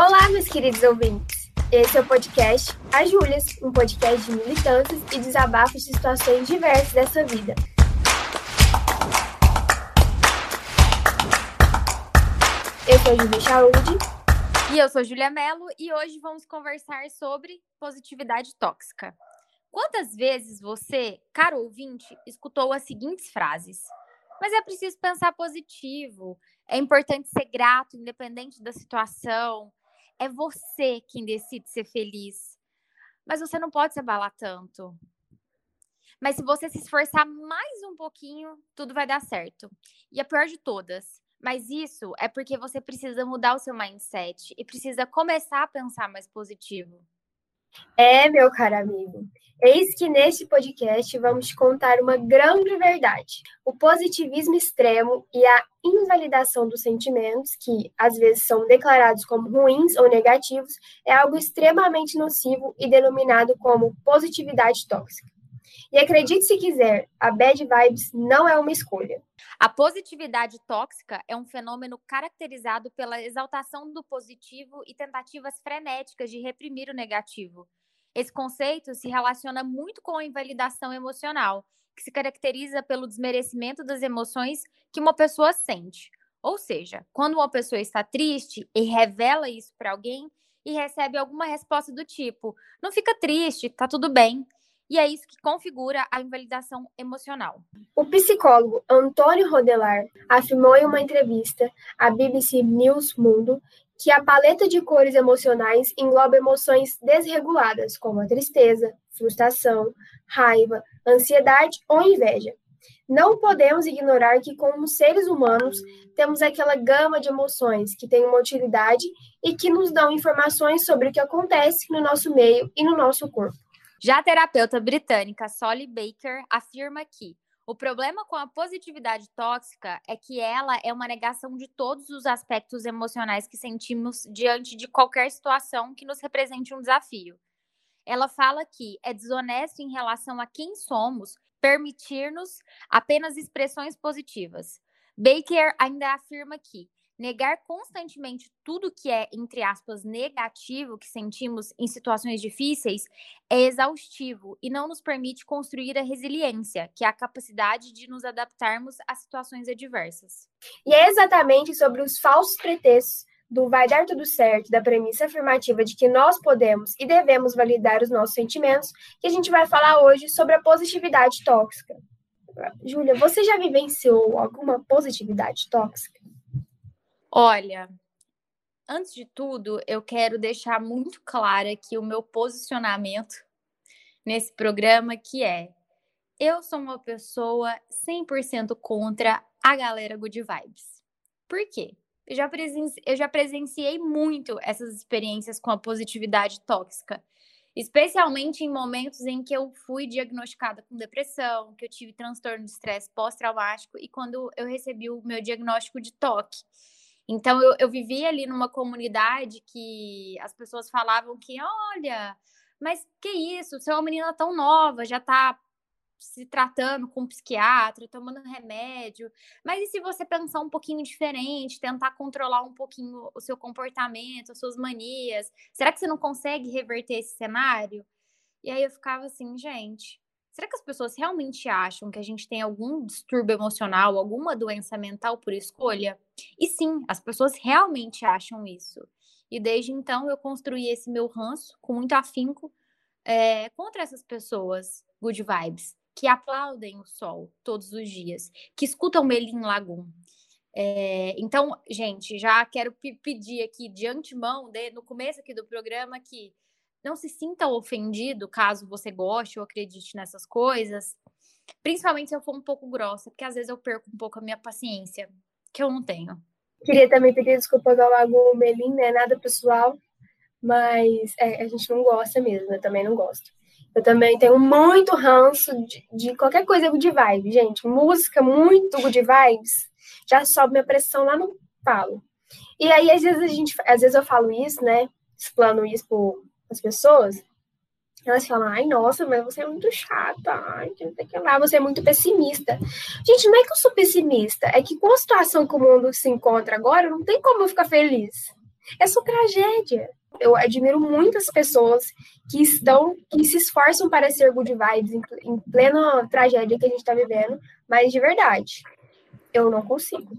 Olá, meus queridos ouvintes. Esse é o podcast A Júlias, um podcast de militâncias e desabafos de situações diversas dessa vida. Eu sou Júlia Chaúde. E eu sou Júlia Mello e hoje vamos conversar sobre positividade tóxica. Quantas vezes você, caro ouvinte, escutou as seguintes frases? Mas é preciso pensar positivo, é importante ser grato, independente da situação, é você quem decide ser feliz. Mas você não pode se abalar tanto. Mas se você se esforçar mais um pouquinho, tudo vai dar certo. E a pior de todas, mas isso é porque você precisa mudar o seu mindset e precisa começar a pensar mais positivo. É, meu caro amigo. Eis que neste podcast vamos contar uma grande verdade. O positivismo extremo e a invalidação dos sentimentos, que às vezes são declarados como ruins ou negativos, é algo extremamente nocivo e denominado como positividade tóxica. E acredite se quiser, a bad vibes não é uma escolha. A positividade tóxica é um fenômeno caracterizado pela exaltação do positivo e tentativas frenéticas de reprimir o negativo. Esse conceito se relaciona muito com a invalidação emocional, que se caracteriza pelo desmerecimento das emoções que uma pessoa sente. Ou seja, quando uma pessoa está triste e revela isso para alguém e recebe alguma resposta do tipo: não fica triste, tá tudo bem. E é isso que configura a invalidação emocional. O psicólogo Antônio Rodelar afirmou em uma entrevista à BBC News Mundo que a paleta de cores emocionais engloba emoções desreguladas, como a tristeza, frustração, raiva, ansiedade ou inveja. Não podemos ignorar que, como seres humanos, temos aquela gama de emoções que têm uma utilidade e que nos dão informações sobre o que acontece no nosso meio e no nosso corpo. Já a terapeuta britânica Solly Baker afirma que o problema com a positividade tóxica é que ela é uma negação de todos os aspectos emocionais que sentimos diante de qualquer situação que nos represente um desafio. Ela fala que é desonesto em relação a quem somos permitir-nos apenas expressões positivas. Baker ainda afirma que negar constantemente tudo que é, entre aspas, negativo que sentimos em situações difíceis é exaustivo e não nos permite construir a resiliência, que é a capacidade de nos adaptarmos a situações adversas. E é exatamente sobre os falsos pretextos do vai dar tudo certo, da premissa afirmativa de que nós podemos e devemos validar os nossos sentimentos, que a gente vai falar hoje sobre a positividade tóxica. Júlia, você já vivenciou alguma positividade tóxica? Olha, antes de tudo, eu quero deixar muito claro aqui o meu posicionamento nesse programa, que é eu sou uma pessoa 100% contra a galera good vibes. Por quê? Eu já, presenci... eu já presenciei muito essas experiências com a positividade tóxica, especialmente em momentos em que eu fui diagnosticada com depressão, que eu tive transtorno de estresse pós-traumático e quando eu recebi o meu diagnóstico de toque. Então, eu, eu vivia ali numa comunidade que as pessoas falavam que, olha, mas que isso, você é uma menina tão nova, já tá se tratando com um psiquiatra, tomando remédio. Mas e se você pensar um pouquinho diferente, tentar controlar um pouquinho o seu comportamento, as suas manias? Será que você não consegue reverter esse cenário? E aí eu ficava assim, gente, será que as pessoas realmente acham que a gente tem algum distúrbio emocional, alguma doença mental por escolha? E sim, as pessoas realmente acham isso. E desde então eu construí esse meu ranço com muito afinco é, contra essas pessoas good vibes, que aplaudem o sol todos os dias, que escutam Melim Lagoon. É, então, gente, já quero pedir aqui de antemão, de, no começo aqui do programa, que não se sinta ofendido caso você goste ou acredite nessas coisas. Principalmente se eu for um pouco grossa, porque às vezes eu perco um pouco a minha paciência, que eu não tenho. Queria também pedir desculpas ao Lago Melim, né? Nada pessoal, mas é, a gente não gosta mesmo, eu também não gosto. Eu também tenho muito ranço de, de qualquer coisa good vibe, gente. Música muito good vibes já sobe minha pressão lá no palo. E aí, às vezes, a gente, às vezes eu falo isso, né? Explano isso por, as pessoas, elas falam, ai, nossa, mas você é muito chata, ai, não que lá, você é muito pessimista. Gente, não é que eu sou pessimista, é que com a situação que o mundo se encontra agora, não tem como eu ficar feliz. É só tragédia. Eu admiro muitas pessoas que estão, que se esforçam para ser good vibes em, em plena tragédia que a gente está vivendo, mas de verdade, eu não consigo.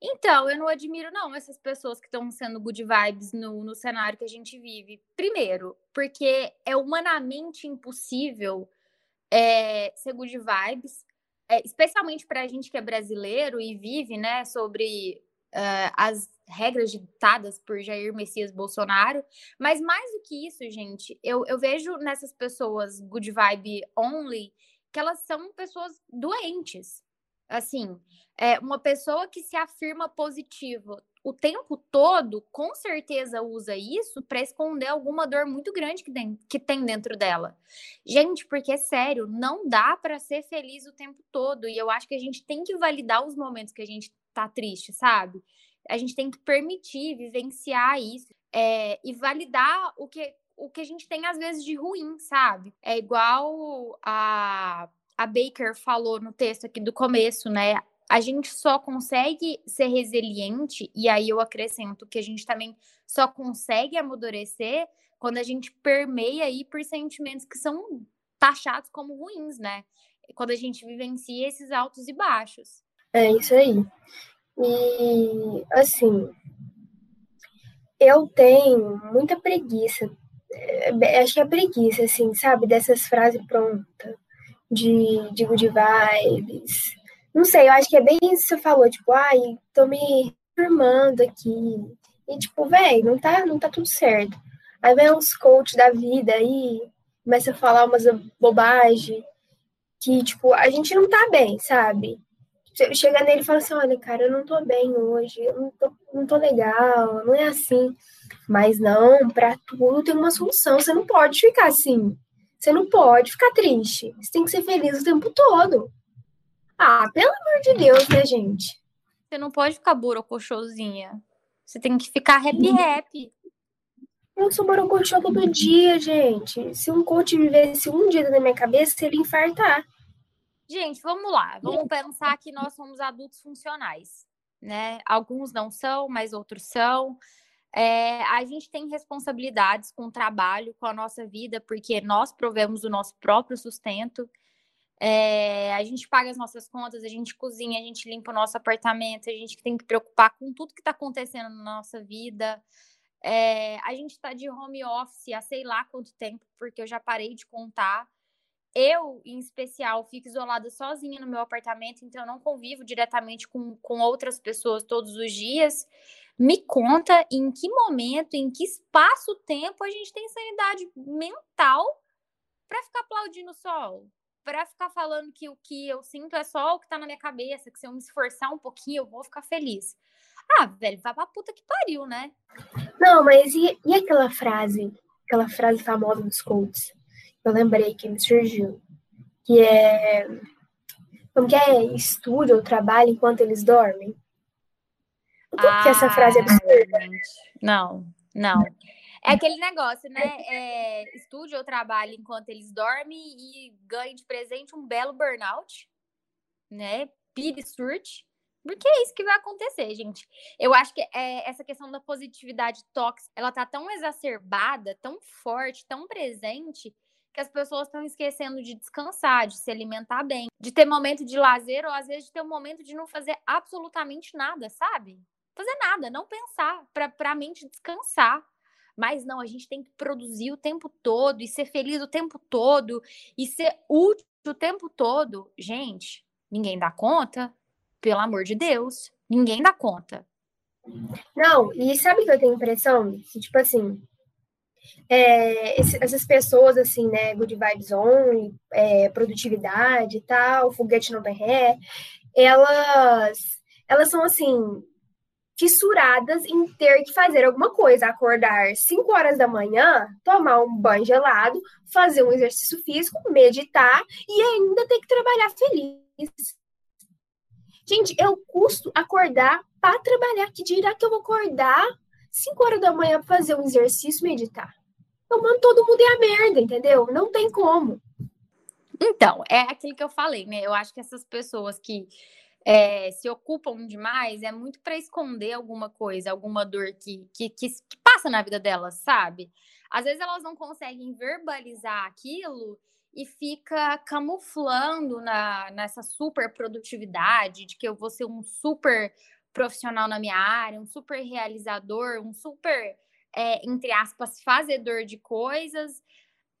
Então, eu não admiro, não, essas pessoas que estão sendo good vibes no, no cenário que a gente vive. Primeiro, porque é humanamente impossível é, ser good vibes, é, especialmente para a gente que é brasileiro e vive, né, sobre uh, as regras ditadas por Jair Messias Bolsonaro. Mas mais do que isso, gente, eu, eu vejo nessas pessoas good vibe only que elas são pessoas doentes. Assim, é uma pessoa que se afirma positivo o tempo todo, com certeza usa isso para esconder alguma dor muito grande que tem, que tem dentro dela. Gente, porque é sério, não dá para ser feliz o tempo todo. E eu acho que a gente tem que validar os momentos que a gente tá triste, sabe? A gente tem que permitir vivenciar isso é, e validar o que, o que a gente tem às vezes de ruim, sabe? É igual a, a Baker falou no texto aqui do começo, né? a gente só consegue ser resiliente, e aí eu acrescento que a gente também só consegue amadurecer quando a gente permeia aí por sentimentos que são taxados como ruins, né? Quando a gente vivencia esses altos e baixos. É isso aí. E assim, eu tenho muita preguiça. É, acho que é preguiça, assim, sabe? Dessas frases prontas de, de good vibes, não sei, eu acho que é bem isso que você falou, tipo, ai, tô me firmando aqui. E, tipo, velho, não tá, não tá tudo certo. Aí vem uns coach da vida aí, começa a falar umas bobagens que, tipo, a gente não tá bem, sabe? Chega nele e fala assim, olha, cara, eu não tô bem hoje, eu não tô, não tô legal, não é assim. Mas não, pra tudo tem uma solução. Você não pode ficar assim. Você não pode ficar triste. Você tem que ser feliz o tempo todo. Ah, pelo amor de Deus, né, gente? Você não pode ficar borocochosinha. Você tem que ficar happy happy. Eu sou borocochô todo dia, gente. Se um coach vivesse um dia na minha cabeça, ele infartar. Gente, vamos lá. Vamos pensar que nós somos adultos funcionais, né? Alguns não são, mas outros são. É, a gente tem responsabilidades com o trabalho, com a nossa vida, porque nós provemos o nosso próprio sustento. É, a gente paga as nossas contas, a gente cozinha, a gente limpa o nosso apartamento, a gente tem que preocupar com tudo que está acontecendo na nossa vida. É, a gente está de home office há sei lá quanto tempo, porque eu já parei de contar. Eu, em especial, fico isolada sozinha no meu apartamento, então eu não convivo diretamente com, com outras pessoas todos os dias. Me conta em que momento, em que espaço-tempo a gente tem sanidade mental para ficar aplaudindo o sol para ficar falando que o que eu sinto é só o que tá na minha cabeça, que se eu me esforçar um pouquinho eu vou ficar feliz. Ah, velho, vai pra puta que pariu, né? Não, mas e, e aquela frase, aquela frase famosa dos coaches? Eu lembrei que me surgiu, que é como que é? Estude ou trabalhe enquanto eles dormem? O que, ah, que é essa frase absurda? Não, não. É aquele negócio, né? É, estude ou trabalhe enquanto eles dormem e ganhe de presente um belo burnout, né? Pire surte. Porque é isso que vai acontecer, gente. Eu acho que é, essa questão da positividade tóxica, ela tá tão exacerbada, tão forte, tão presente, que as pessoas estão esquecendo de descansar, de se alimentar bem, de ter momento de lazer, ou às vezes de ter um momento de não fazer absolutamente nada, sabe? Fazer nada, não pensar, para a mente descansar. Mas não, a gente tem que produzir o tempo todo e ser feliz o tempo todo e ser útil o tempo todo. Gente, ninguém dá conta, pelo amor de Deus, ninguém dá conta. Não, e sabe que eu tenho impressão? Que, tipo assim, é, essas pessoas, assim, né, good vibes on, é, produtividade e tal, foguete não tem ré, elas, elas são, assim, fissuradas em ter que fazer alguma coisa, acordar 5 horas da manhã, tomar um banho gelado, fazer um exercício físico, meditar e ainda ter que trabalhar feliz. Gente, eu custo acordar para trabalhar. Que dirá que eu vou acordar 5 horas da manhã para fazer um exercício meditar? Eu mando todo mundo ir a merda, entendeu? Não tem como. Então, é aquilo que eu falei, né? Eu acho que essas pessoas que é, se ocupam demais, é muito para esconder alguma coisa, alguma dor que, que, que, que passa na vida delas, sabe? Às vezes elas não conseguem verbalizar aquilo e fica camuflando na, nessa super produtividade de que eu vou ser um super profissional na minha área, um super realizador, um super, é, entre aspas, fazedor de coisas,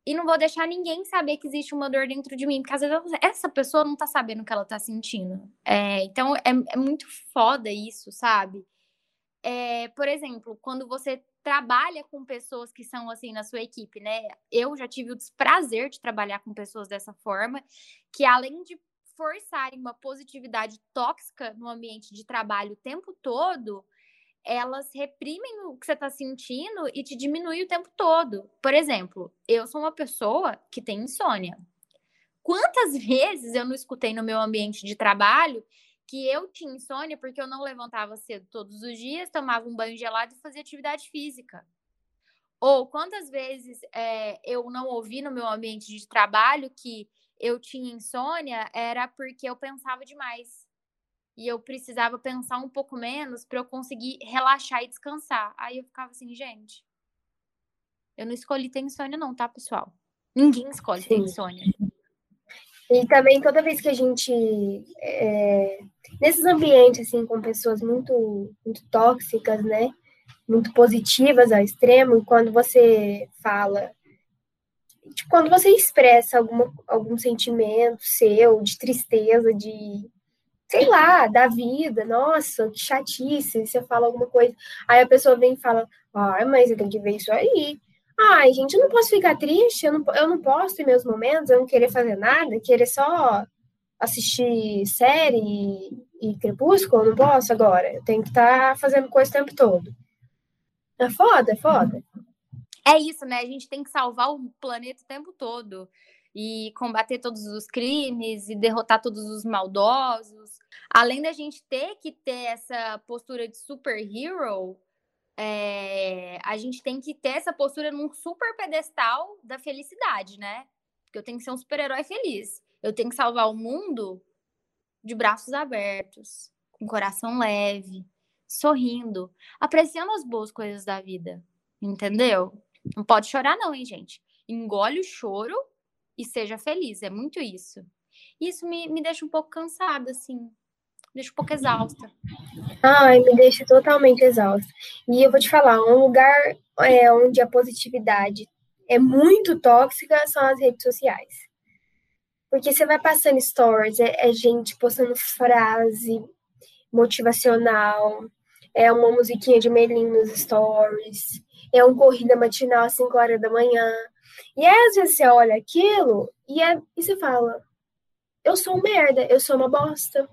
e não vou deixar ninguém saber que existe uma dor dentro de mim, porque às vezes essa pessoa não tá sabendo o que ela tá sentindo. É, então é, é, muito foda isso, sabe? É, por exemplo, quando você trabalha com pessoas que são assim na sua equipe, né? Eu já tive o desprazer de trabalhar com pessoas dessa forma, que além de forçarem uma positividade tóxica no ambiente de trabalho o tempo todo, elas reprimem o que você está sentindo e te diminuem o tempo todo. Por exemplo, eu sou uma pessoa que tem insônia. Quantas vezes eu não escutei no meu ambiente de trabalho que eu tinha insônia porque eu não levantava cedo todos os dias, tomava um banho gelado e fazia atividade física? Ou quantas vezes é, eu não ouvi no meu ambiente de trabalho que eu tinha insônia era porque eu pensava demais e eu precisava pensar um pouco menos para eu conseguir relaxar e descansar. Aí eu ficava assim, gente, eu não escolhi ter insônia não, tá, pessoal? Ninguém escolhe Sim. ter insônia. E também toda vez que a gente é, nesses ambientes assim com pessoas muito muito tóxicas, né, muito positivas ao extremo, quando você fala tipo, quando você expressa alguma, algum sentimento seu de tristeza, de sei lá, da vida, nossa, que chatice, você fala alguma coisa, aí a pessoa vem e fala, ah, mas você tem que ver isso aí. Ai, gente, eu não posso ficar triste, eu não, eu não posso ter meus momentos, eu não querer fazer nada, querer só assistir série e, e Crepúsculo, eu não posso agora, eu tenho que estar tá fazendo coisa o tempo todo. É foda, é foda. É isso, né? A gente tem que salvar o planeta o tempo todo e combater todos os crimes e derrotar todos os maldosos. Além da gente ter que ter essa postura de superhero, é, a gente tem que ter essa postura num super pedestal da felicidade, né? Porque eu tenho que ser um super-herói feliz. Eu tenho que salvar o mundo de braços abertos, com coração leve, sorrindo, apreciando as boas coisas da vida. Entendeu? Não pode chorar, não, hein, gente? Engole o choro e seja feliz. É muito isso. Isso me, me deixa um pouco cansada, assim. Deixa um pouco exausta. Ai, me deixa totalmente exausta. E eu vou te falar, um lugar é, onde a positividade é muito tóxica são as redes sociais. Porque você vai passando stories, é, é gente postando frase motivacional, é uma musiquinha de Melim nos stories, é um corrida matinal às 5 horas da manhã, e às vezes você olha aquilo e, é, e você fala: eu sou um merda, eu sou uma bosta.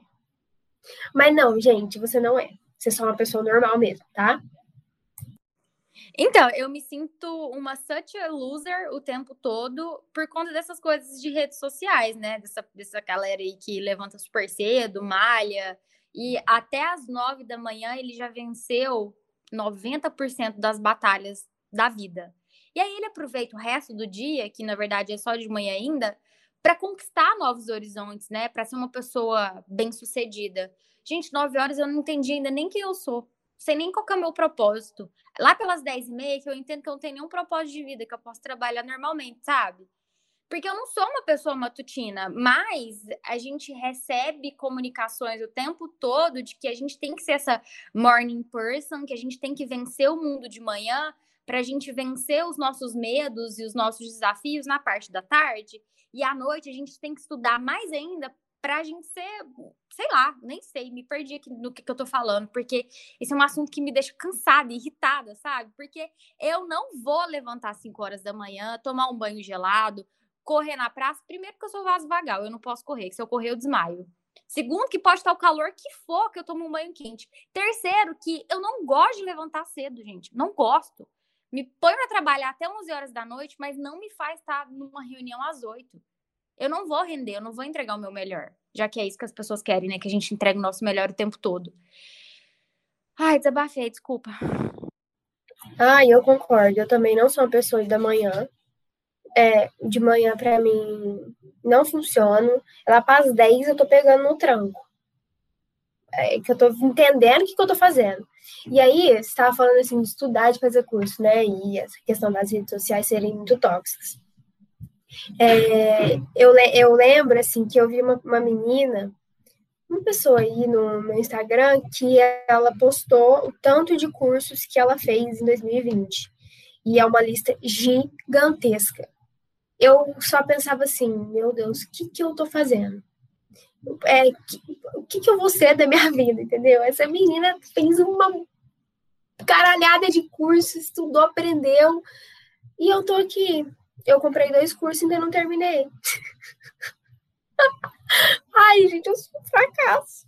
Mas não, gente, você não é. Você é só uma pessoa normal mesmo, tá? Então, eu me sinto uma such a loser o tempo todo por conta dessas coisas de redes sociais, né? Dessa, dessa galera aí que levanta super cedo, malha, e até às nove da manhã ele já venceu 90% das batalhas da vida. E aí ele aproveita o resto do dia, que na verdade é só de manhã ainda, para conquistar novos horizontes, né? Para ser uma pessoa bem-sucedida. Gente, nove horas eu não entendi ainda nem quem eu sou. Sei nem qual é o meu propósito. Lá pelas dez e meia, que eu entendo que eu não tenho nenhum propósito de vida, que eu posso trabalhar normalmente, sabe? Porque eu não sou uma pessoa matutina, mas a gente recebe comunicações o tempo todo de que a gente tem que ser essa morning person, que a gente tem que vencer o mundo de manhã, para a gente vencer os nossos medos e os nossos desafios na parte da tarde. E à noite a gente tem que estudar mais ainda para a gente ser, sei lá, nem sei, me perdi aqui no que, que eu tô falando, porque esse é um assunto que me deixa cansada, irritada, sabe? Porque eu não vou levantar às 5 horas da manhã, tomar um banho gelado, correr na praça. Primeiro que eu sou vaso vagal, eu não posso correr, se eu correr eu desmaio. Segundo, que pode estar o calor que for que eu tomo um banho quente. Terceiro, que eu não gosto de levantar cedo, gente. Não gosto me põe para trabalhar até 11 horas da noite, mas não me faz estar numa reunião às 8. Eu não vou render, eu não vou entregar o meu melhor, já que é isso que as pessoas querem, né? Que a gente entregue o nosso melhor o tempo todo. Ai, desabafei, desculpa. Ah, eu concordo. Eu também não sou uma pessoa da manhã. É, de manhã para mim não funciona. Ela passa 10, eu tô pegando no tranco. É, que eu tô entendendo o que, que eu tô fazendo. E aí, você estava falando assim de estudar, de fazer curso, né? E essa questão das redes sociais serem muito tóxicas. É, eu, eu lembro, assim, que eu vi uma, uma menina, uma pessoa aí no meu Instagram, que ela postou o tanto de cursos que ela fez em 2020. E é uma lista gigantesca. Eu só pensava assim, meu Deus, o que, que eu tô fazendo? É, o que, que eu vou ser da minha vida, entendeu? Essa menina fez uma caralhada de cursos, estudou, aprendeu, e eu tô aqui eu comprei dois cursos e ainda não terminei. Ai, gente, eu sou um fracasso.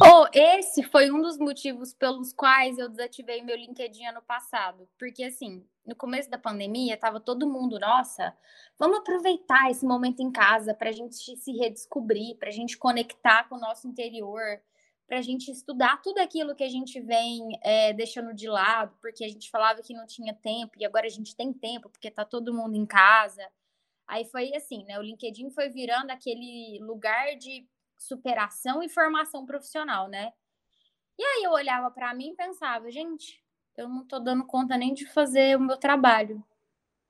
Oh, esse foi um dos motivos pelos quais eu desativei meu LinkedIn ano passado. Porque, assim, no começo da pandemia, tava todo mundo, nossa, vamos aproveitar esse momento em casa para a gente se redescobrir, para a gente conectar com o nosso interior, para a gente estudar tudo aquilo que a gente vem é, deixando de lado, porque a gente falava que não tinha tempo e agora a gente tem tempo, porque está todo mundo em casa. Aí foi assim, né? O LinkedIn foi virando aquele lugar de superação e formação profissional, né? E aí eu olhava para mim e pensava, gente, eu não estou dando conta nem de fazer o meu trabalho.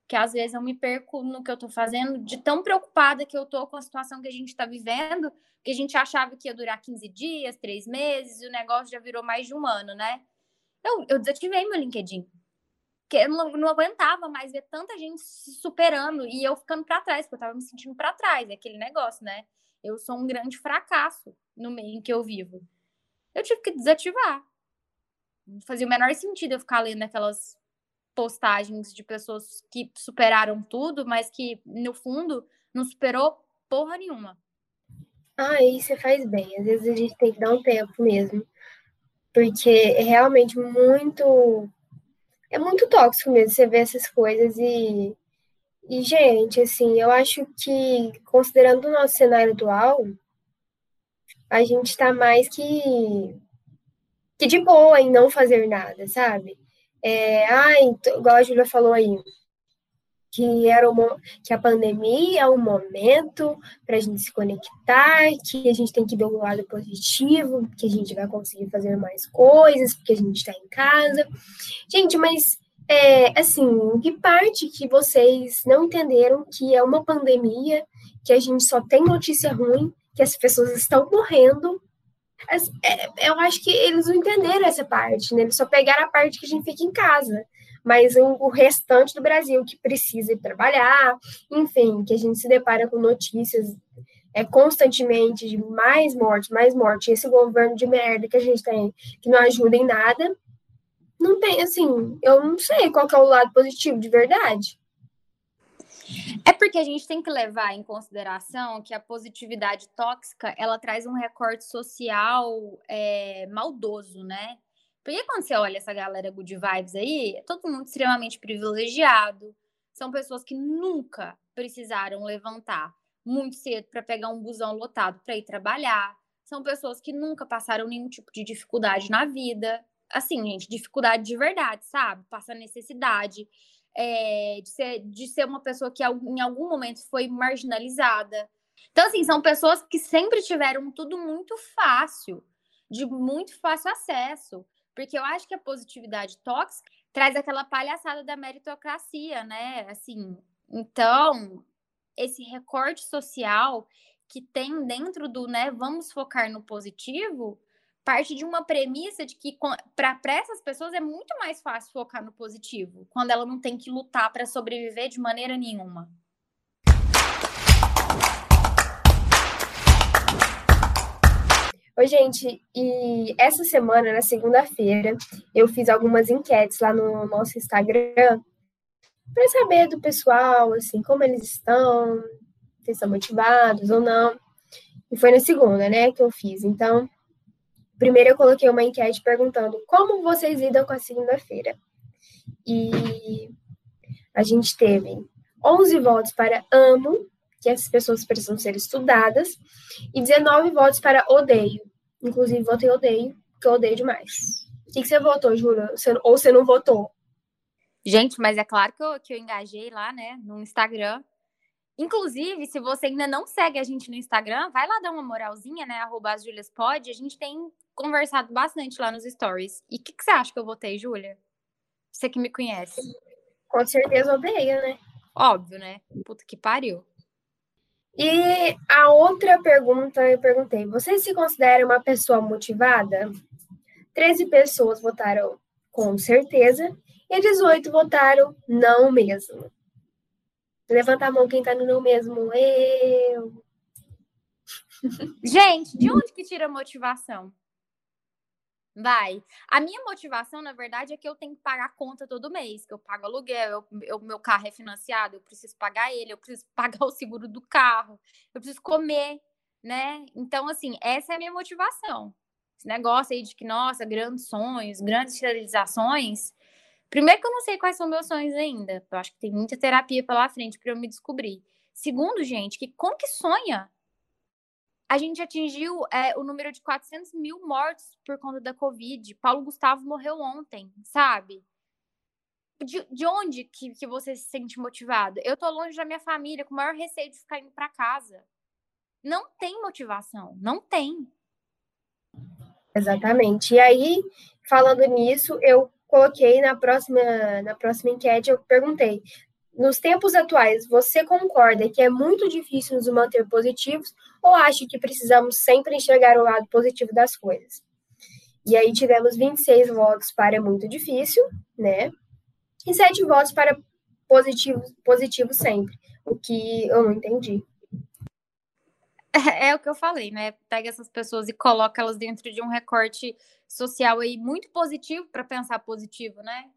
Que às vezes eu me perco no que eu estou fazendo, de tão preocupada que eu estou com a situação que a gente está vivendo, porque a gente achava que ia durar 15 dias, 3 meses, e o negócio já virou mais de um ano, né? Eu, eu desativei meu LinkedIn. Porque eu não, não aguentava mais ver tanta gente se superando e eu ficando para trás, porque eu tava me sentindo para trás, é aquele negócio, né? Eu sou um grande fracasso no meio em que eu vivo. Eu tive que desativar. Não fazia o menor sentido eu ficar lendo aquelas postagens de pessoas que superaram tudo, mas que, no fundo, não superou porra nenhuma. Ah, aí você faz bem. Às vezes a gente tem que dar um tempo mesmo. Porque é realmente muito. É muito tóxico mesmo você ver essas coisas e. E, gente, assim, eu acho que, considerando o nosso cenário atual, a gente tá mais que. que de boa em não fazer nada, sabe? É, ai, igual a Julia falou aí, que era uma, que a pandemia é um momento para a gente se conectar, que a gente tem que ver o lado positivo, que a gente vai conseguir fazer mais coisas, porque a gente está em casa. Gente, mas é, assim, que parte que vocês não entenderam que é uma pandemia, que a gente só tem notícia ruim, que as pessoas estão morrendo. É, eu acho que eles não entenderam essa parte, né? Eles só pegaram a parte que a gente fica em casa mas o, restante do Brasil que precisa ir trabalhar, enfim, que a gente se depara com notícias é, constantemente de mais morte, mais morte, esse governo de merda que a gente tem, que não ajuda em nada, não tem, assim, eu não sei qual é o lado positivo de verdade. É porque a gente tem que levar em consideração que a positividade tóxica ela traz um recorte social é, maldoso, né? Porque quando você olha essa galera good vibes aí, é todo mundo extremamente privilegiado. São pessoas que nunca precisaram levantar muito cedo para pegar um busão lotado para ir trabalhar. São pessoas que nunca passaram nenhum tipo de dificuldade na vida. Assim, gente, dificuldade de verdade, sabe? Passa necessidade. É, de, ser, de ser uma pessoa que em algum momento foi marginalizada. Então, assim, são pessoas que sempre tiveram tudo muito fácil, de muito fácil acesso. Porque eu acho que a positividade tóxica traz aquela palhaçada da meritocracia, né? Assim, então, esse recorte social que tem dentro do, né, vamos focar no positivo, parte de uma premissa de que para essas pessoas é muito mais fácil focar no positivo, quando ela não tem que lutar para sobreviver de maneira nenhuma. Oi, gente, e essa semana, na segunda-feira, eu fiz algumas enquetes lá no nosso Instagram para saber do pessoal, assim, como eles estão, se estão motivados ou não. E foi na segunda, né, que eu fiz. Então, primeiro eu coloquei uma enquete perguntando como vocês lidam com a segunda-feira. E a gente teve 11 votos para amo, que essas pessoas precisam ser estudadas, e 19 votos para odeio. Inclusive, votei odeio, porque eu odeio demais. O que, que você votou, Júlia? Ou você não votou? Gente, mas é claro que eu, que eu engajei lá, né, no Instagram. Inclusive, se você ainda não segue a gente no Instagram, vai lá dar uma moralzinha, né? Arroba as Julias Pod. A gente tem conversado bastante lá nos stories. E o que, que, você acha que eu votei, Júlia? Você que me conhece. Com certeza odeia, né? Óbvio, né? Puta que pariu. E a outra pergunta eu perguntei: você se considera uma pessoa motivada? 13 pessoas votaram com certeza e 18 votaram não mesmo. Levanta a mão quem tá no não mesmo. Eu. Gente, de onde que tira motivação? Vai. A minha motivação, na verdade, é que eu tenho que pagar a conta todo mês, que eu pago aluguel, o meu carro é financiado, eu preciso pagar ele, eu preciso pagar o seguro do carro, eu preciso comer, né? Então, assim, essa é a minha motivação. Esse negócio aí de que, nossa, grandes sonhos, grandes realizações. Primeiro que eu não sei quais são meus sonhos ainda. Eu acho que tem muita terapia pela frente para eu me descobrir. Segundo, gente, que como que sonha? A gente atingiu é, o número de 400 mil mortos por conta da Covid. Paulo Gustavo morreu ontem, sabe? De, de onde que, que você se sente motivado? Eu tô longe da minha família, com o maior receio de ficar indo para casa. Não tem motivação, não tem. Exatamente. E aí, falando nisso, eu coloquei na próxima, na próxima enquete, eu perguntei: nos tempos atuais, você concorda que é muito difícil nos manter positivos ou acha que precisamos sempre enxergar o lado positivo das coisas? E aí tivemos 26 votos para muito difícil, né? E 7 votos para positivo, positivo sempre, o que eu não entendi. É, é o que eu falei, né? Pega essas pessoas e coloca elas dentro de um recorte social aí muito positivo para pensar positivo, né?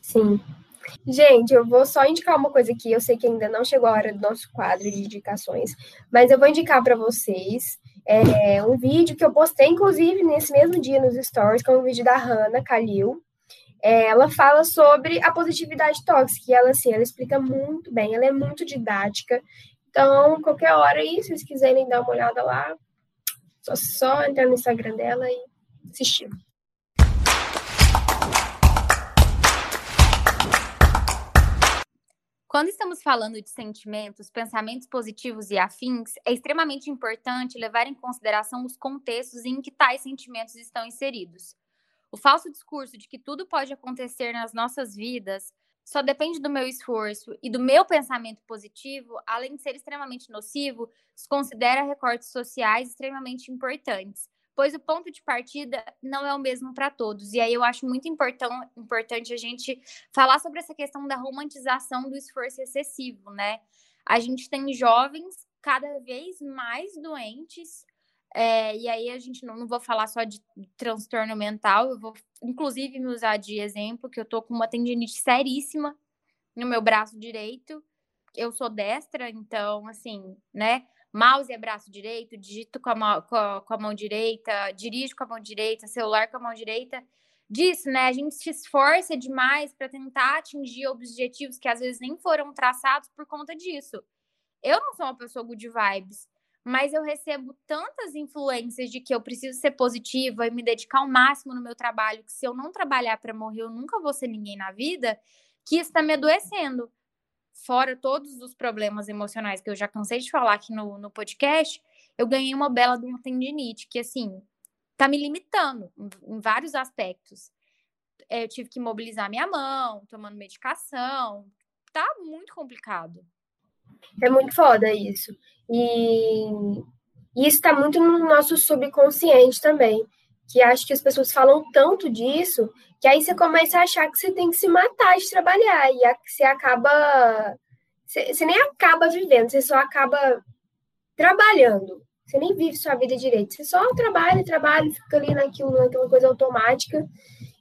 Sim. Gente, eu vou só indicar uma coisa aqui. Eu sei que ainda não chegou a hora do nosso quadro de indicações, mas eu vou indicar para vocês é, um vídeo que eu postei, inclusive, nesse mesmo dia nos stories, que é um vídeo da Hannah Kalil. É, ela fala sobre a positividade tóxica e ela, assim, ela explica muito bem, ela é muito didática. Então, qualquer hora aí, se vocês quiserem dar uma olhada lá, só, só entrar no Instagram dela e assistir. Quando estamos falando de sentimentos, pensamentos positivos e afins, é extremamente importante levar em consideração os contextos em que tais sentimentos estão inseridos. O falso discurso de que tudo pode acontecer nas nossas vidas só depende do meu esforço e do meu pensamento positivo, além de ser extremamente nocivo, considera recortes sociais extremamente importantes, pois o ponto de partida não é o mesmo para todos. E aí eu acho muito important, importante a gente falar sobre essa questão da romantização do esforço excessivo, né? A gente tem jovens cada vez mais doentes, é, e aí a gente não, não vou falar só de transtorno mental, eu vou inclusive me usar de exemplo que eu tô com uma tendinite seríssima no meu braço direito. Eu sou destra, então, assim, né? mouse é braço direito, digito com a, mão, com, a, com a mão direita, dirijo com a mão direita, celular com a mão direita. Disso, né? A gente se esforça demais para tentar atingir objetivos que às vezes nem foram traçados por conta disso. Eu não sou uma pessoa good vibes, mas eu recebo tantas influências de que eu preciso ser positiva e me dedicar ao máximo no meu trabalho, que se eu não trabalhar para morrer, eu nunca vou ser ninguém na vida, que está me adoecendo fora todos os problemas emocionais que eu já cansei de falar aqui no, no podcast, eu ganhei uma bela de uma tendinite, que assim, tá me limitando em, em vários aspectos. É, eu tive que mobilizar minha mão, tomando medicação, tá muito complicado. É muito foda isso. E isso está muito no nosso subconsciente também. Que acho que as pessoas falam tanto disso que aí você começa a achar que você tem que se matar de trabalhar. E você acaba. Você, você nem acaba vivendo, você só acaba trabalhando. Você nem vive sua vida direito. Você só trabalha, trabalha, fica ali naquilo, naquela coisa automática.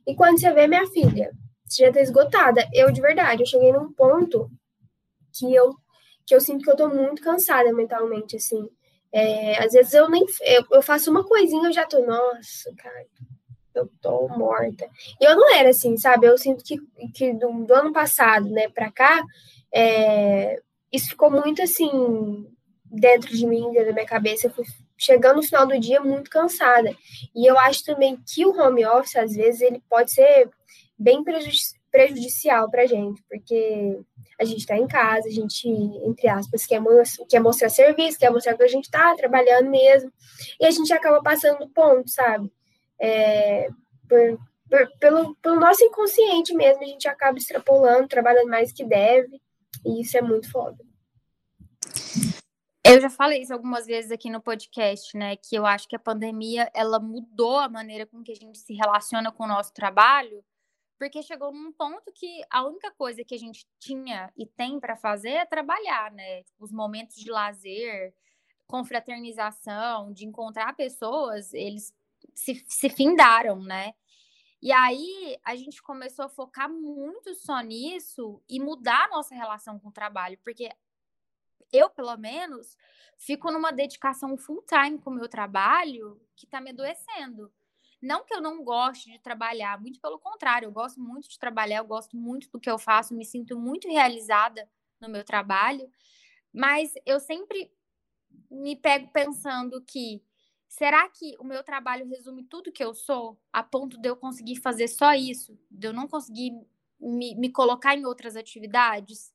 E quando você vê minha filha, você já tá esgotada. Eu, de verdade, eu cheguei num ponto que eu, que eu sinto que eu tô muito cansada mentalmente, assim. É, às vezes eu nem eu, eu faço uma coisinha eu já tô, nossa, cara, eu tô morta. E eu não era assim, sabe? Eu sinto que, que do, do ano passado, né, pra cá, é, isso ficou muito assim dentro de mim, dentro da minha cabeça. Eu fui chegando no final do dia muito cansada. E eu acho também que o home office, às vezes, ele pode ser bem prejudicial para a gente, porque a gente está em casa, a gente, entre aspas, quer, quer mostrar serviço, quer mostrar que a gente está trabalhando mesmo, e a gente acaba passando ponto, sabe? É, por, por, pelo, pelo nosso inconsciente mesmo, a gente acaba extrapolando, trabalhando mais que deve, e isso é muito foda. Eu já falei isso algumas vezes aqui no podcast, né? Que eu acho que a pandemia ela mudou a maneira com que a gente se relaciona com o nosso trabalho, porque chegou num ponto que a única coisa que a gente tinha e tem para fazer é trabalhar, né? Os momentos de lazer, confraternização, de encontrar pessoas, eles se, se findaram, né? E aí a gente começou a focar muito só nisso e mudar a nossa relação com o trabalho, porque eu, pelo menos, fico numa dedicação full time com o meu trabalho que tá me adoecendo. Não que eu não goste de trabalhar, muito pelo contrário, eu gosto muito de trabalhar, eu gosto muito do que eu faço, me sinto muito realizada no meu trabalho, mas eu sempre me pego pensando que será que o meu trabalho resume tudo que eu sou, a ponto de eu conseguir fazer só isso, de eu não conseguir me, me colocar em outras atividades?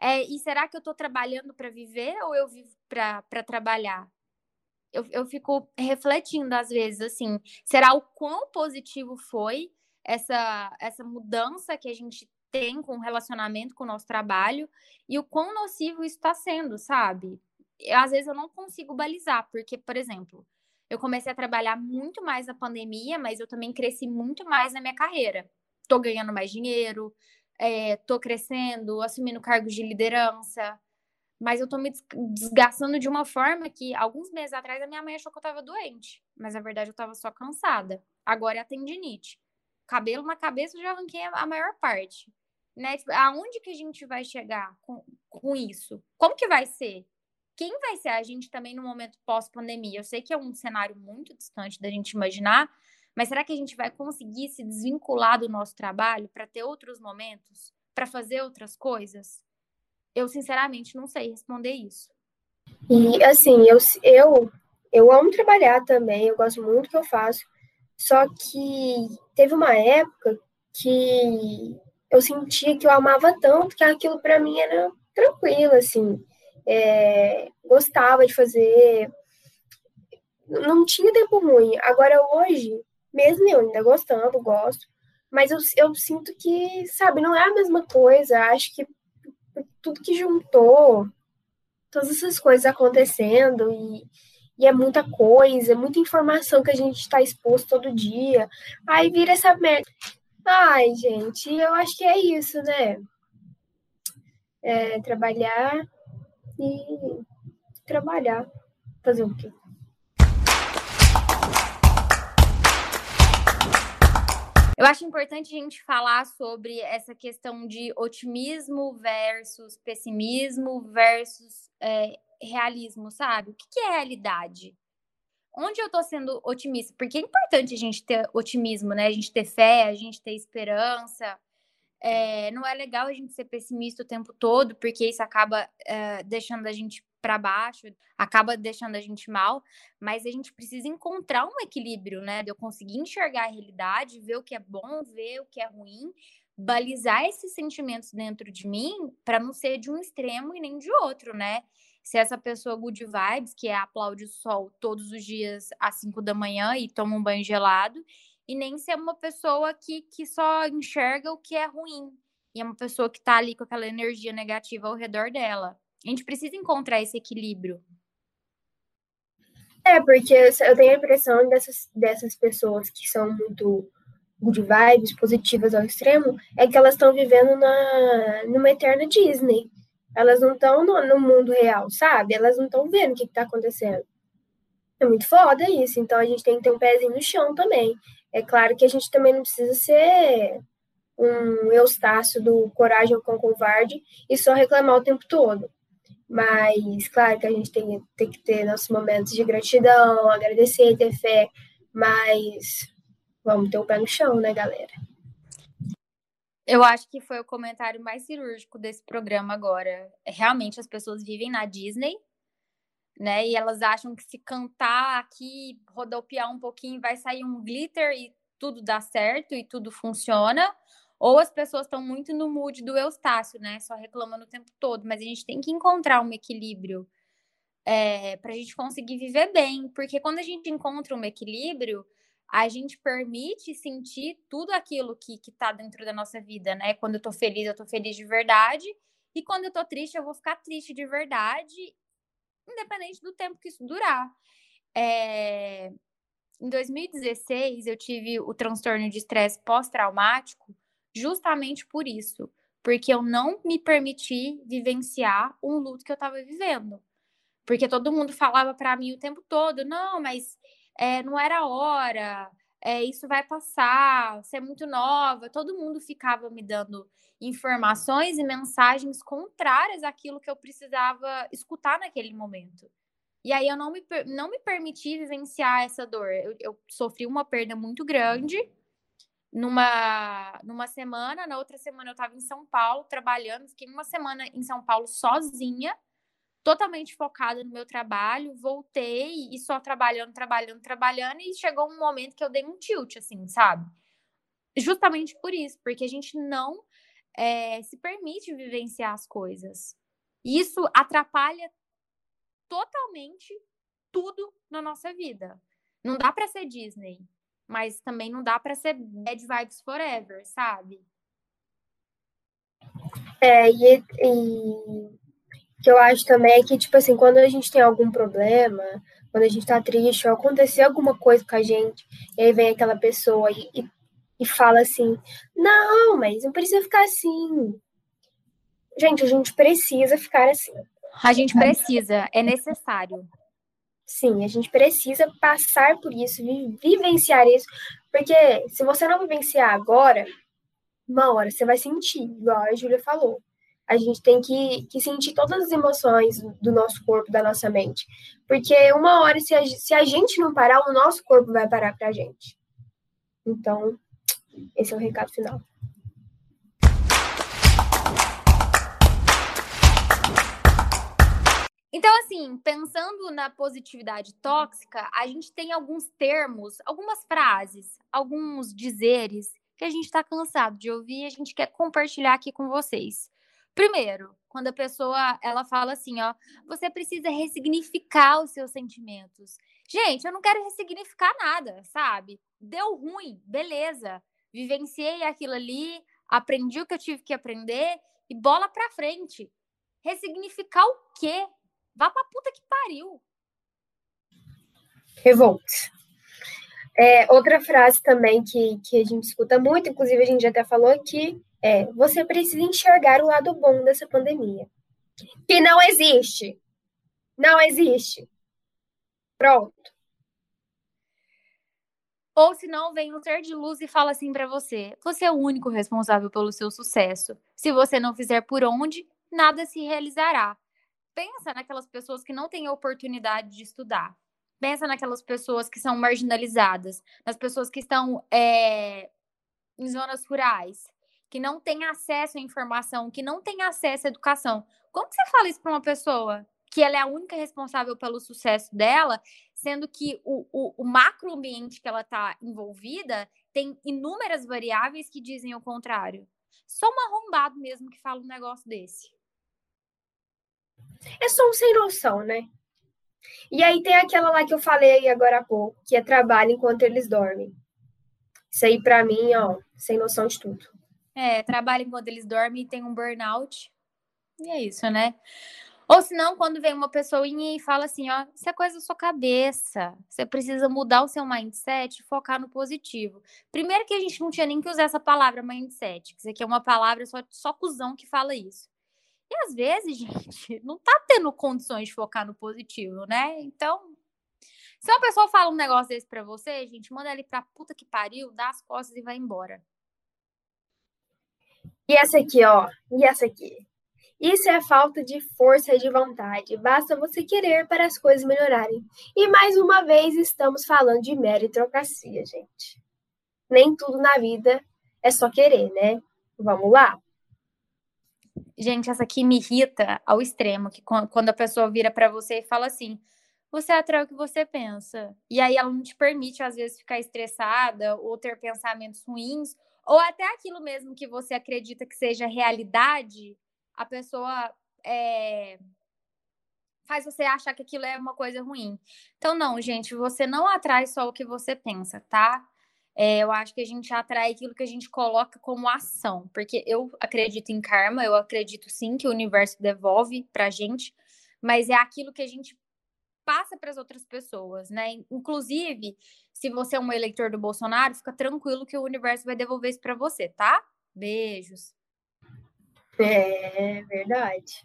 É, e será que eu estou trabalhando para viver ou eu vivo para trabalhar? Eu, eu fico refletindo às vezes assim, será o quão positivo foi essa, essa mudança que a gente tem com o relacionamento com o nosso trabalho e o quão nocivo isso está sendo, sabe? Às vezes eu não consigo balizar, porque, por exemplo, eu comecei a trabalhar muito mais na pandemia, mas eu também cresci muito mais na minha carreira. Estou ganhando mais dinheiro, estou é, crescendo, assumindo cargos de liderança, mas eu estou me desgastando de uma forma que alguns meses atrás a minha mãe achou que eu estava doente, mas na verdade eu estava só cansada. Agora é a tendinite. Cabelo na cabeça eu já arranquei a maior parte. Né? Tipo, aonde que a gente vai chegar com, com isso? Como que vai ser? Quem vai ser a gente também no momento pós-pandemia? Eu sei que é um cenário muito distante da gente imaginar, mas será que a gente vai conseguir se desvincular do nosso trabalho para ter outros momentos, para fazer outras coisas? Eu, sinceramente, não sei responder isso. E, assim, eu, eu, eu amo trabalhar também, eu gosto muito do que eu faço, só que teve uma época que eu sentia que eu amava tanto que aquilo para mim era tranquilo, assim. É, gostava de fazer, não tinha tempo ruim. Agora, hoje, mesmo eu ainda gostando, gosto, mas eu, eu sinto que, sabe, não é a mesma coisa. Acho que tudo que juntou, todas essas coisas acontecendo e, e é muita coisa, muita informação que a gente está exposto todo dia. Aí vira essa merda. Ai, gente, eu acho que é isso, né? É, trabalhar e trabalhar. Fazer o quê? Eu acho importante a gente falar sobre essa questão de otimismo versus pessimismo versus é, realismo, sabe? O que é realidade? Onde eu tô sendo otimista? Porque é importante a gente ter otimismo, né? A gente ter fé, a gente ter esperança. É, não é legal a gente ser pessimista o tempo todo, porque isso acaba é, deixando a gente para baixo, acaba deixando a gente mal, mas a gente precisa encontrar um equilíbrio, né? De eu conseguir enxergar a realidade, ver o que é bom, ver o que é ruim, balizar esses sentimentos dentro de mim para não ser de um extremo e nem de outro, né? Se essa pessoa good vibes, que é aplaude o sol todos os dias às 5 da manhã e toma um banho gelado, e nem ser uma pessoa que, que só enxerga o que é ruim. E é uma pessoa que tá ali com aquela energia negativa ao redor dela. A gente precisa encontrar esse equilíbrio. É, porque eu tenho a impressão dessas, dessas pessoas que são muito good vibes, positivas ao extremo, é que elas estão vivendo na, numa eterna Disney. Elas não estão no, no, mundo real, sabe? Elas não estão vendo o que está acontecendo. É muito foda isso. Então a gente tem que ter um pezinho no chão também. É claro que a gente também não precisa ser um Eustácio do Coragem com Covarde e só reclamar o tempo todo. Mas, claro que a gente tem, tem que ter nossos momentos de gratidão, agradecer, ter fé, mas vamos ter o pé no chão, né, galera? Eu acho que foi o comentário mais cirúrgico desse programa agora. Realmente as pessoas vivem na Disney, né? E elas acham que se cantar aqui, rodopiar um pouquinho, vai sair um glitter e tudo dá certo e tudo funciona. Ou as pessoas estão muito no mood do Eustácio, né? Só reclamando o tempo todo. Mas a gente tem que encontrar um equilíbrio é, para a gente conseguir viver bem. Porque quando a gente encontra um equilíbrio, a gente permite sentir tudo aquilo que, que tá dentro da nossa vida, né? Quando eu tô feliz, eu tô feliz de verdade. E quando eu tô triste, eu vou ficar triste de verdade, independente do tempo que isso durar. É... Em 2016, eu tive o transtorno de estresse pós-traumático justamente por isso, porque eu não me permiti vivenciar um luto que eu estava vivendo. Porque todo mundo falava para mim o tempo todo: não, mas é, não era hora, é, isso vai passar, você é muito nova. Todo mundo ficava me dando informações e mensagens contrárias àquilo que eu precisava escutar naquele momento. E aí eu não me, não me permiti vivenciar essa dor. Eu, eu sofri uma perda muito grande numa, numa semana, na outra semana eu estava em São Paulo trabalhando, fiquei uma semana em São Paulo sozinha, totalmente focada no meu trabalho, voltei e só trabalhando, trabalhando, trabalhando, e chegou um momento que eu dei um tilt, assim, sabe? Justamente por isso, porque a gente não é, se permite vivenciar as coisas. Isso atrapalha totalmente tudo na nossa vida. Não dá para ser Disney, mas também não dá para ser bad vibes forever, sabe? É, e, e que eu acho também é que, tipo assim, quando a gente tem algum problema, quando a gente tá triste, ou acontecer alguma coisa com a gente, e aí vem aquela pessoa e, e, e fala assim: não, mas não precisa ficar assim. Gente, a gente precisa ficar assim. A gente precisa, é necessário. Sim, a gente precisa passar por isso, vivenciar isso, porque se você não vivenciar agora, uma hora você vai sentir, igual a Júlia falou a gente tem que, que sentir todas as emoções do nosso corpo, da nossa mente. Porque uma hora, se a, se a gente não parar, o nosso corpo vai parar pra gente. Então, esse é o recado final. Então, assim, pensando na positividade tóxica, a gente tem alguns termos, algumas frases, alguns dizeres que a gente está cansado de ouvir e a gente quer compartilhar aqui com vocês. Primeiro, quando a pessoa ela fala assim, ó, você precisa ressignificar os seus sentimentos. Gente, eu não quero ressignificar nada, sabe? Deu ruim, beleza. Vivenciei aquilo ali, aprendi o que eu tive que aprender e bola pra frente. Ressignificar o quê? Vá pra puta que pariu. Revolte. É, outra frase também que, que a gente escuta muito, inclusive a gente já até falou aqui, é: você precisa enxergar o lado bom dessa pandemia. Que não existe. Não existe. Pronto. Ou se não, vem um ser de luz e fala assim para você: você é o único responsável pelo seu sucesso. Se você não fizer por onde, nada se realizará. Pensa naquelas pessoas que não têm a oportunidade de estudar. Pensa naquelas pessoas que são marginalizadas, nas pessoas que estão é, em zonas rurais, que não tem acesso à informação, que não tem acesso à educação. Como você fala isso para uma pessoa que ela é a única responsável pelo sucesso dela, sendo que o, o, o macro ambiente que ela está envolvida tem inúmeras variáveis que dizem o contrário? Só um arrombado mesmo que fala um negócio desse. É só um sem noção, né? E aí tem aquela lá que eu falei agora há pouco, que é trabalho enquanto eles dormem. Isso aí, para mim, ó, sem noção de tudo. É, trabalha enquanto eles dormem e tem um burnout. E é isso, né? Ou senão, quando vem uma pessoinha e fala assim, ó, isso é coisa da sua cabeça. Você precisa mudar o seu mindset e focar no positivo. Primeiro que a gente não tinha nem que usar essa palavra mindset, que isso aqui é uma palavra só, só cuzão que fala isso. E às vezes, gente, não tá tendo condições de focar no positivo, né? Então, se uma pessoa fala um negócio desse pra você, gente, manda ele pra puta que pariu, dá as costas e vai embora. E essa aqui, ó. E essa aqui. Isso é falta de força e de vontade. Basta você querer para as coisas melhorarem. E mais uma vez estamos falando de meritocracia, gente. Nem tudo na vida é só querer, né? Vamos lá? Gente, essa aqui me irrita ao extremo, que quando a pessoa vira para você e fala assim: você atrai o que você pensa. E aí ela não te permite, às vezes, ficar estressada ou ter pensamentos ruins ou até aquilo mesmo que você acredita que seja realidade, a pessoa é, faz você achar que aquilo é uma coisa ruim. Então, não, gente, você não atrai só o que você pensa, tá? É, eu acho que a gente atrai aquilo que a gente coloca como ação, porque eu acredito em karma, eu acredito sim que o universo devolve pra gente, mas é aquilo que a gente passa para as outras pessoas, né? Inclusive, se você é um eleitor do Bolsonaro, fica tranquilo que o universo vai devolver isso para você, tá? Beijos. É verdade.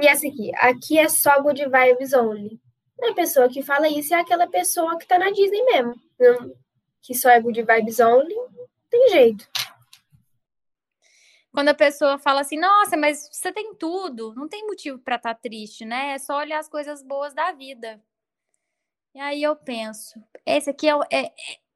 E essa aqui, aqui é só good vibes only. A pessoa que fala isso é aquela pessoa que tá na Disney mesmo. Que só é good vibes only, tem jeito. Quando a pessoa fala assim, nossa, mas você tem tudo, não tem motivo para estar tá triste, né? É só olhar as coisas boas da vida. E aí eu penso, esse aqui é, é,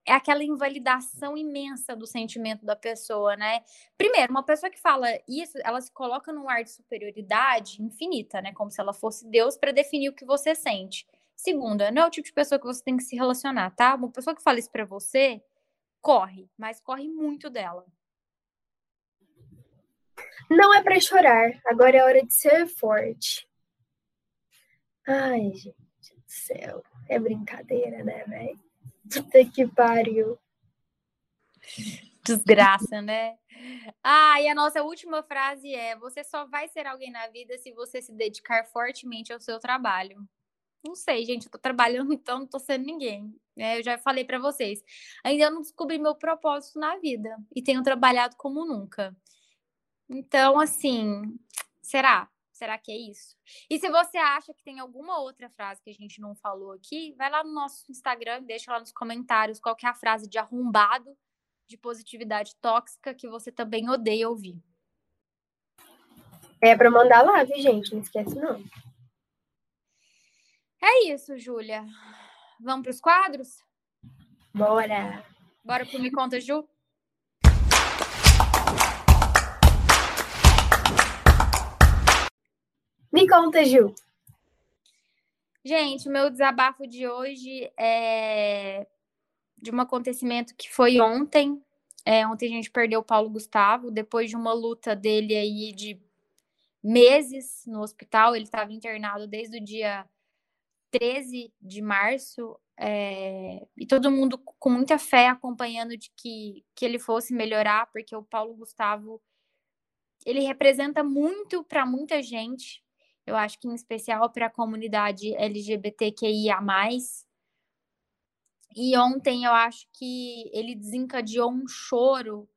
é aquela invalidação imensa do sentimento da pessoa, né? Primeiro, uma pessoa que fala isso, ela se coloca num ar de superioridade infinita, né? Como se ela fosse Deus para definir o que você sente. Segunda, não é o tipo de pessoa que você tem que se relacionar, tá? Uma pessoa que fala isso para você, corre, mas corre muito dela. Não é para chorar, agora é hora de ser forte. Ai, gente do céu, é brincadeira, né, velho? Puta que pariu. Desgraça, né? Ah, e a nossa última frase é: você só vai ser alguém na vida se você se dedicar fortemente ao seu trabalho. Não sei, gente, eu tô trabalhando, então não tô sendo ninguém. É, eu já falei para vocês. Ainda não descobri meu propósito na vida e tenho trabalhado como nunca. Então, assim, será? Será que é isso? E se você acha que tem alguma outra frase que a gente não falou aqui, vai lá no nosso Instagram, deixa lá nos comentários qual é a frase de arrombado, de positividade tóxica que você também odeia ouvir. É para mandar lá, viu, gente? Não esquece não. É isso, Júlia. Vamos para os quadros? Bora. Bora pro Me Conta, Ju? Me conta, Gil. Gente, o meu desabafo de hoje é de um acontecimento que foi ontem. É, ontem a gente perdeu o Paulo Gustavo, depois de uma luta dele aí de meses no hospital. Ele estava internado desde o dia 13 de março. É, e todo mundo com muita fé acompanhando de que, que ele fosse melhorar, porque o Paulo Gustavo ele representa muito para muita gente eu acho que em especial para a comunidade LGBTQIA. E ontem eu acho que ele desencadeou um choro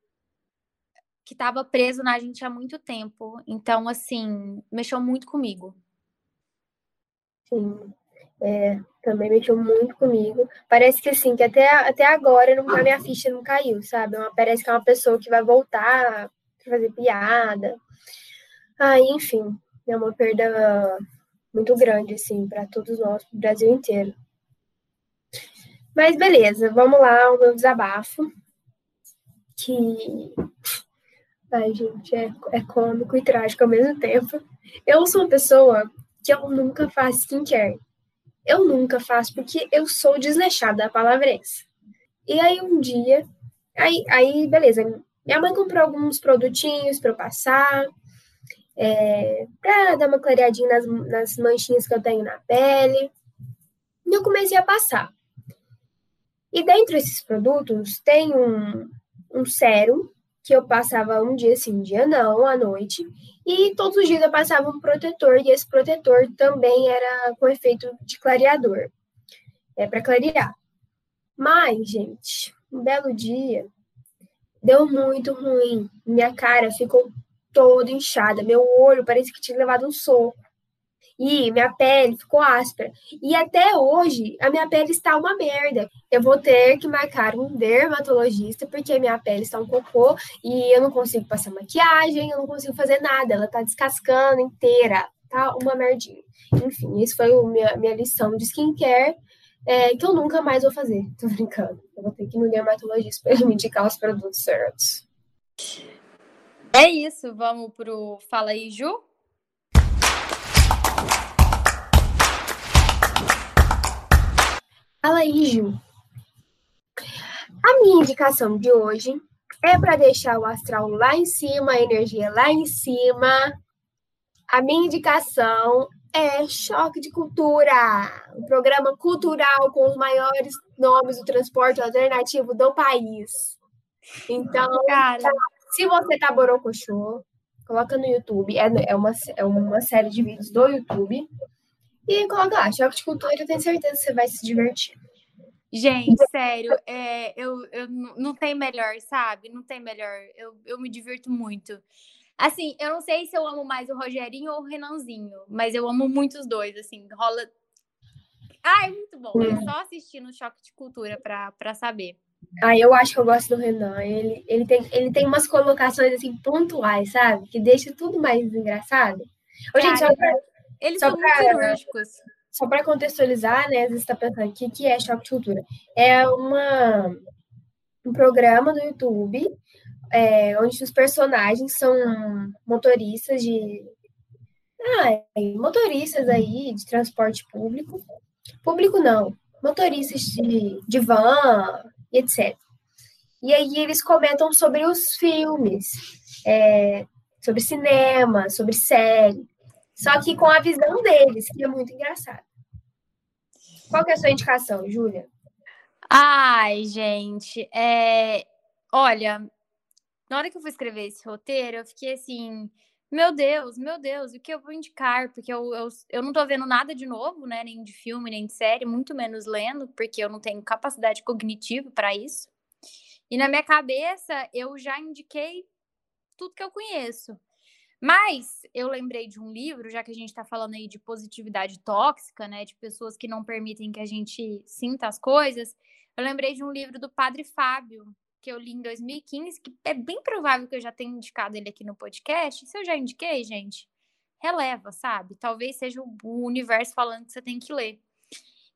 que estava preso na gente há muito tempo. Então, assim, mexeu muito comigo. Sim, é, também mexeu muito comigo. Parece que assim, que até, até agora não, a minha ficha não caiu, sabe? É uma, parece que é uma pessoa que vai voltar para fazer piada. Ah, enfim, é uma perda muito grande, assim, para todos nós, para o Brasil inteiro. Mas beleza, vamos lá, o meu desabafo. Que. Ai, gente, é, é cômico e trágico ao mesmo tempo. Eu sou uma pessoa que eu nunca faço skincare. Eu nunca faço porque eu sou desleixada, a palavra é essa. E aí um dia, aí, aí beleza, minha mãe comprou alguns produtinhos para eu passar, é, para dar uma clareadinha nas, nas manchinhas que eu tenho na pele. E eu comecei a passar. E dentro desses produtos tem um, um sérum que eu passava um dia sim, um dia não, à noite. E todos os dias eu passava um protetor, e esse protetor também era com efeito de clareador. É para clarear. Mas, gente, um belo dia deu muito ruim. Minha cara ficou toda inchada, meu olho parecia que tinha levado um soco. E minha pele ficou áspera. E até hoje, a minha pele está uma merda. Eu vou ter que marcar um dermatologista, porque minha pele está um cocô e eu não consigo passar maquiagem, eu não consigo fazer nada. Ela está descascando inteira, tá uma merdinha. Enfim, isso foi a minha, minha lição de skincare, é, que eu nunca mais vou fazer. Tô brincando. Eu vou ter que ir no dermatologista para ele me indicar os produtos certos. É isso, vamos pro Fala aí, Ju? Fala aí, Ju. A minha indicação de hoje é para deixar o astral lá em cima, a energia lá em cima. A minha indicação é Choque de Cultura, um programa cultural com os maiores nomes do transporte alternativo do país. Então, Cara. se você tá borocochô, coloca no YouTube, é, é, uma, é uma série de vídeos do YouTube, e coloca lá, Choque de Cultura, eu tenho certeza que você vai se divertir. Gente, sério, é, eu, eu não tem melhor, sabe? Não tem melhor. Eu, eu me divirto muito. Assim, eu não sei se eu amo mais o Rogerinho ou o Renanzinho, mas eu amo muito os dois, assim, rola. Ah, é muito bom. É só assistir no Choque de Cultura pra, pra saber. Ah, eu acho que eu gosto do Renan. Ele, ele, tem, ele tem umas colocações, assim, pontuais, sabe? Que deixa tudo mais engraçado. Ô, gente, pra, eles só são pra, muito cirúrgicos só para contextualizar, né, você está pensando, o que, que é Choque de Cultura? É uma, um programa do YouTube é, onde os personagens são motoristas de... Ah, motoristas aí de transporte público. Público não, motoristas de, de van e etc. E aí eles comentam sobre os filmes, é, sobre cinema, sobre série, só que com a visão deles, que é muito engraçado. Qual que é a sua indicação, Júlia? Ai, gente, é... olha, na hora que eu fui escrever esse roteiro, eu fiquei assim, meu Deus, meu Deus, o que eu vou indicar? Porque eu, eu, eu não tô vendo nada de novo, né? Nem de filme, nem de série, muito menos lendo, porque eu não tenho capacidade cognitiva para isso. E na minha cabeça, eu já indiquei tudo que eu conheço. Mas eu lembrei de um livro, já que a gente está falando aí de positividade tóxica, né, de pessoas que não permitem que a gente sinta as coisas. Eu lembrei de um livro do Padre Fábio, que eu li em 2015, que é bem provável que eu já tenha indicado ele aqui no podcast. Se eu já indiquei, gente, releva, sabe? Talvez seja o universo falando que você tem que ler.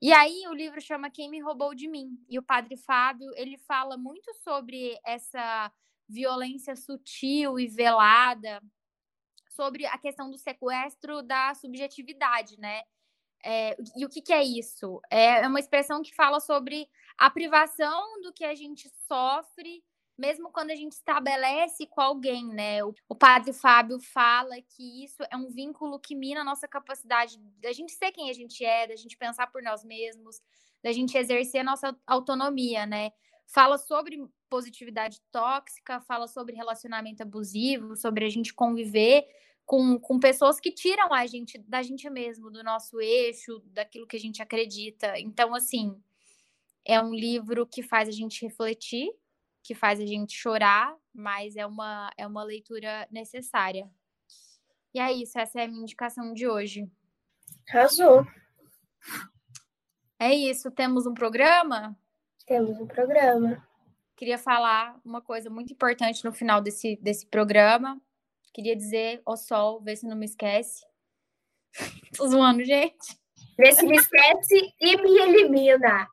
E aí o livro chama Quem me roubou de mim. E o Padre Fábio, ele fala muito sobre essa violência sutil e velada sobre a questão do sequestro da subjetividade, né? É, e o que, que, é isso? É uma expressão que fala sobre a privação do que a gente sofre, mesmo quando a gente estabelece com alguém, né? O, o padre Fábio fala que isso é um vínculo que mina a nossa capacidade da gente ser quem a gente é, da gente pensar por nós mesmos, da gente exercer a nossa autonomia, né? Fala sobre positividade tóxica, fala sobre relacionamento abusivo, sobre a gente conviver com, com pessoas que tiram a gente da gente mesmo, do nosso eixo, daquilo que a gente acredita. Então, assim, é um livro que faz a gente refletir, que faz a gente chorar, mas é uma, é uma leitura necessária. E é isso, essa é a minha indicação de hoje. Arrasou. É isso, temos um programa? Temos um programa. Queria falar uma coisa muito importante no final desse, desse programa. Queria dizer, ó sol, vê se não me esquece. Tô zoando, gente. Vê se me esquece e me elimina.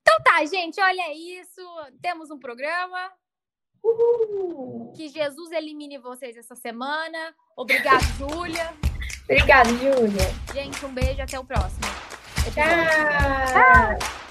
Então tá, gente, olha isso. Temos um programa. Uhul. Que Jesus elimine vocês essa semana. Obrigado, Júlia. Obrigada, Júlia. Gente, um beijo até o próximo. Tchau. Tchau.